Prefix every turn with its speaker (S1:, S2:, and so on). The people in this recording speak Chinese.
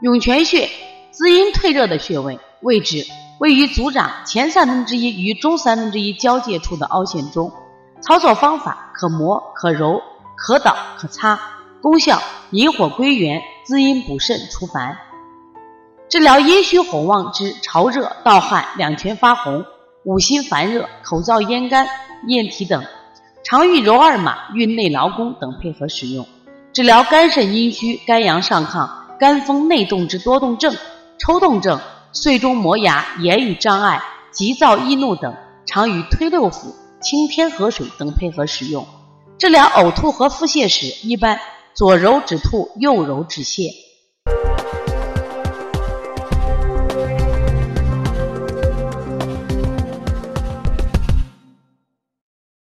S1: 涌泉穴，滋阴退热的穴位，位置位于足掌前三分之一与中三分之一交界处的凹陷中。操作方法可摩、可揉、可捣、可擦。功效引火归元，滋阴补肾，除烦。治疗阴虚火旺之潮热、盗汗、两全发红、五心烦热、口燥咽干、咽体等，常与揉二马、运内劳宫等配合使用。治疗肝肾阴虚、肝阳上亢、肝风内动之多动症、抽动症、碎中磨牙、言语障碍、急躁易怒等，常与推六腑、清天河水等配合使用。治疗呕吐和腹泻时，一般左揉止吐，右揉止泻。